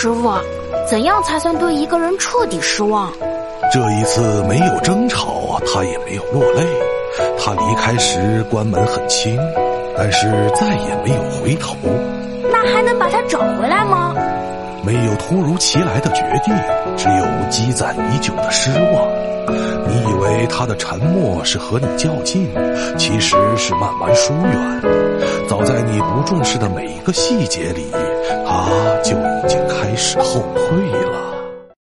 师傅，怎样才算对一个人彻底失望？这一次没有争吵，他也没有落泪。他离开时关门很轻，但是再也没有回头。那还能把他找回来吗？没有突如其来的决定，只有积攒已久的失望。你以为他的沉默是和你较劲，其实是慢慢疏远。早在你不重视的每一个细节里，他就已经是后悔了。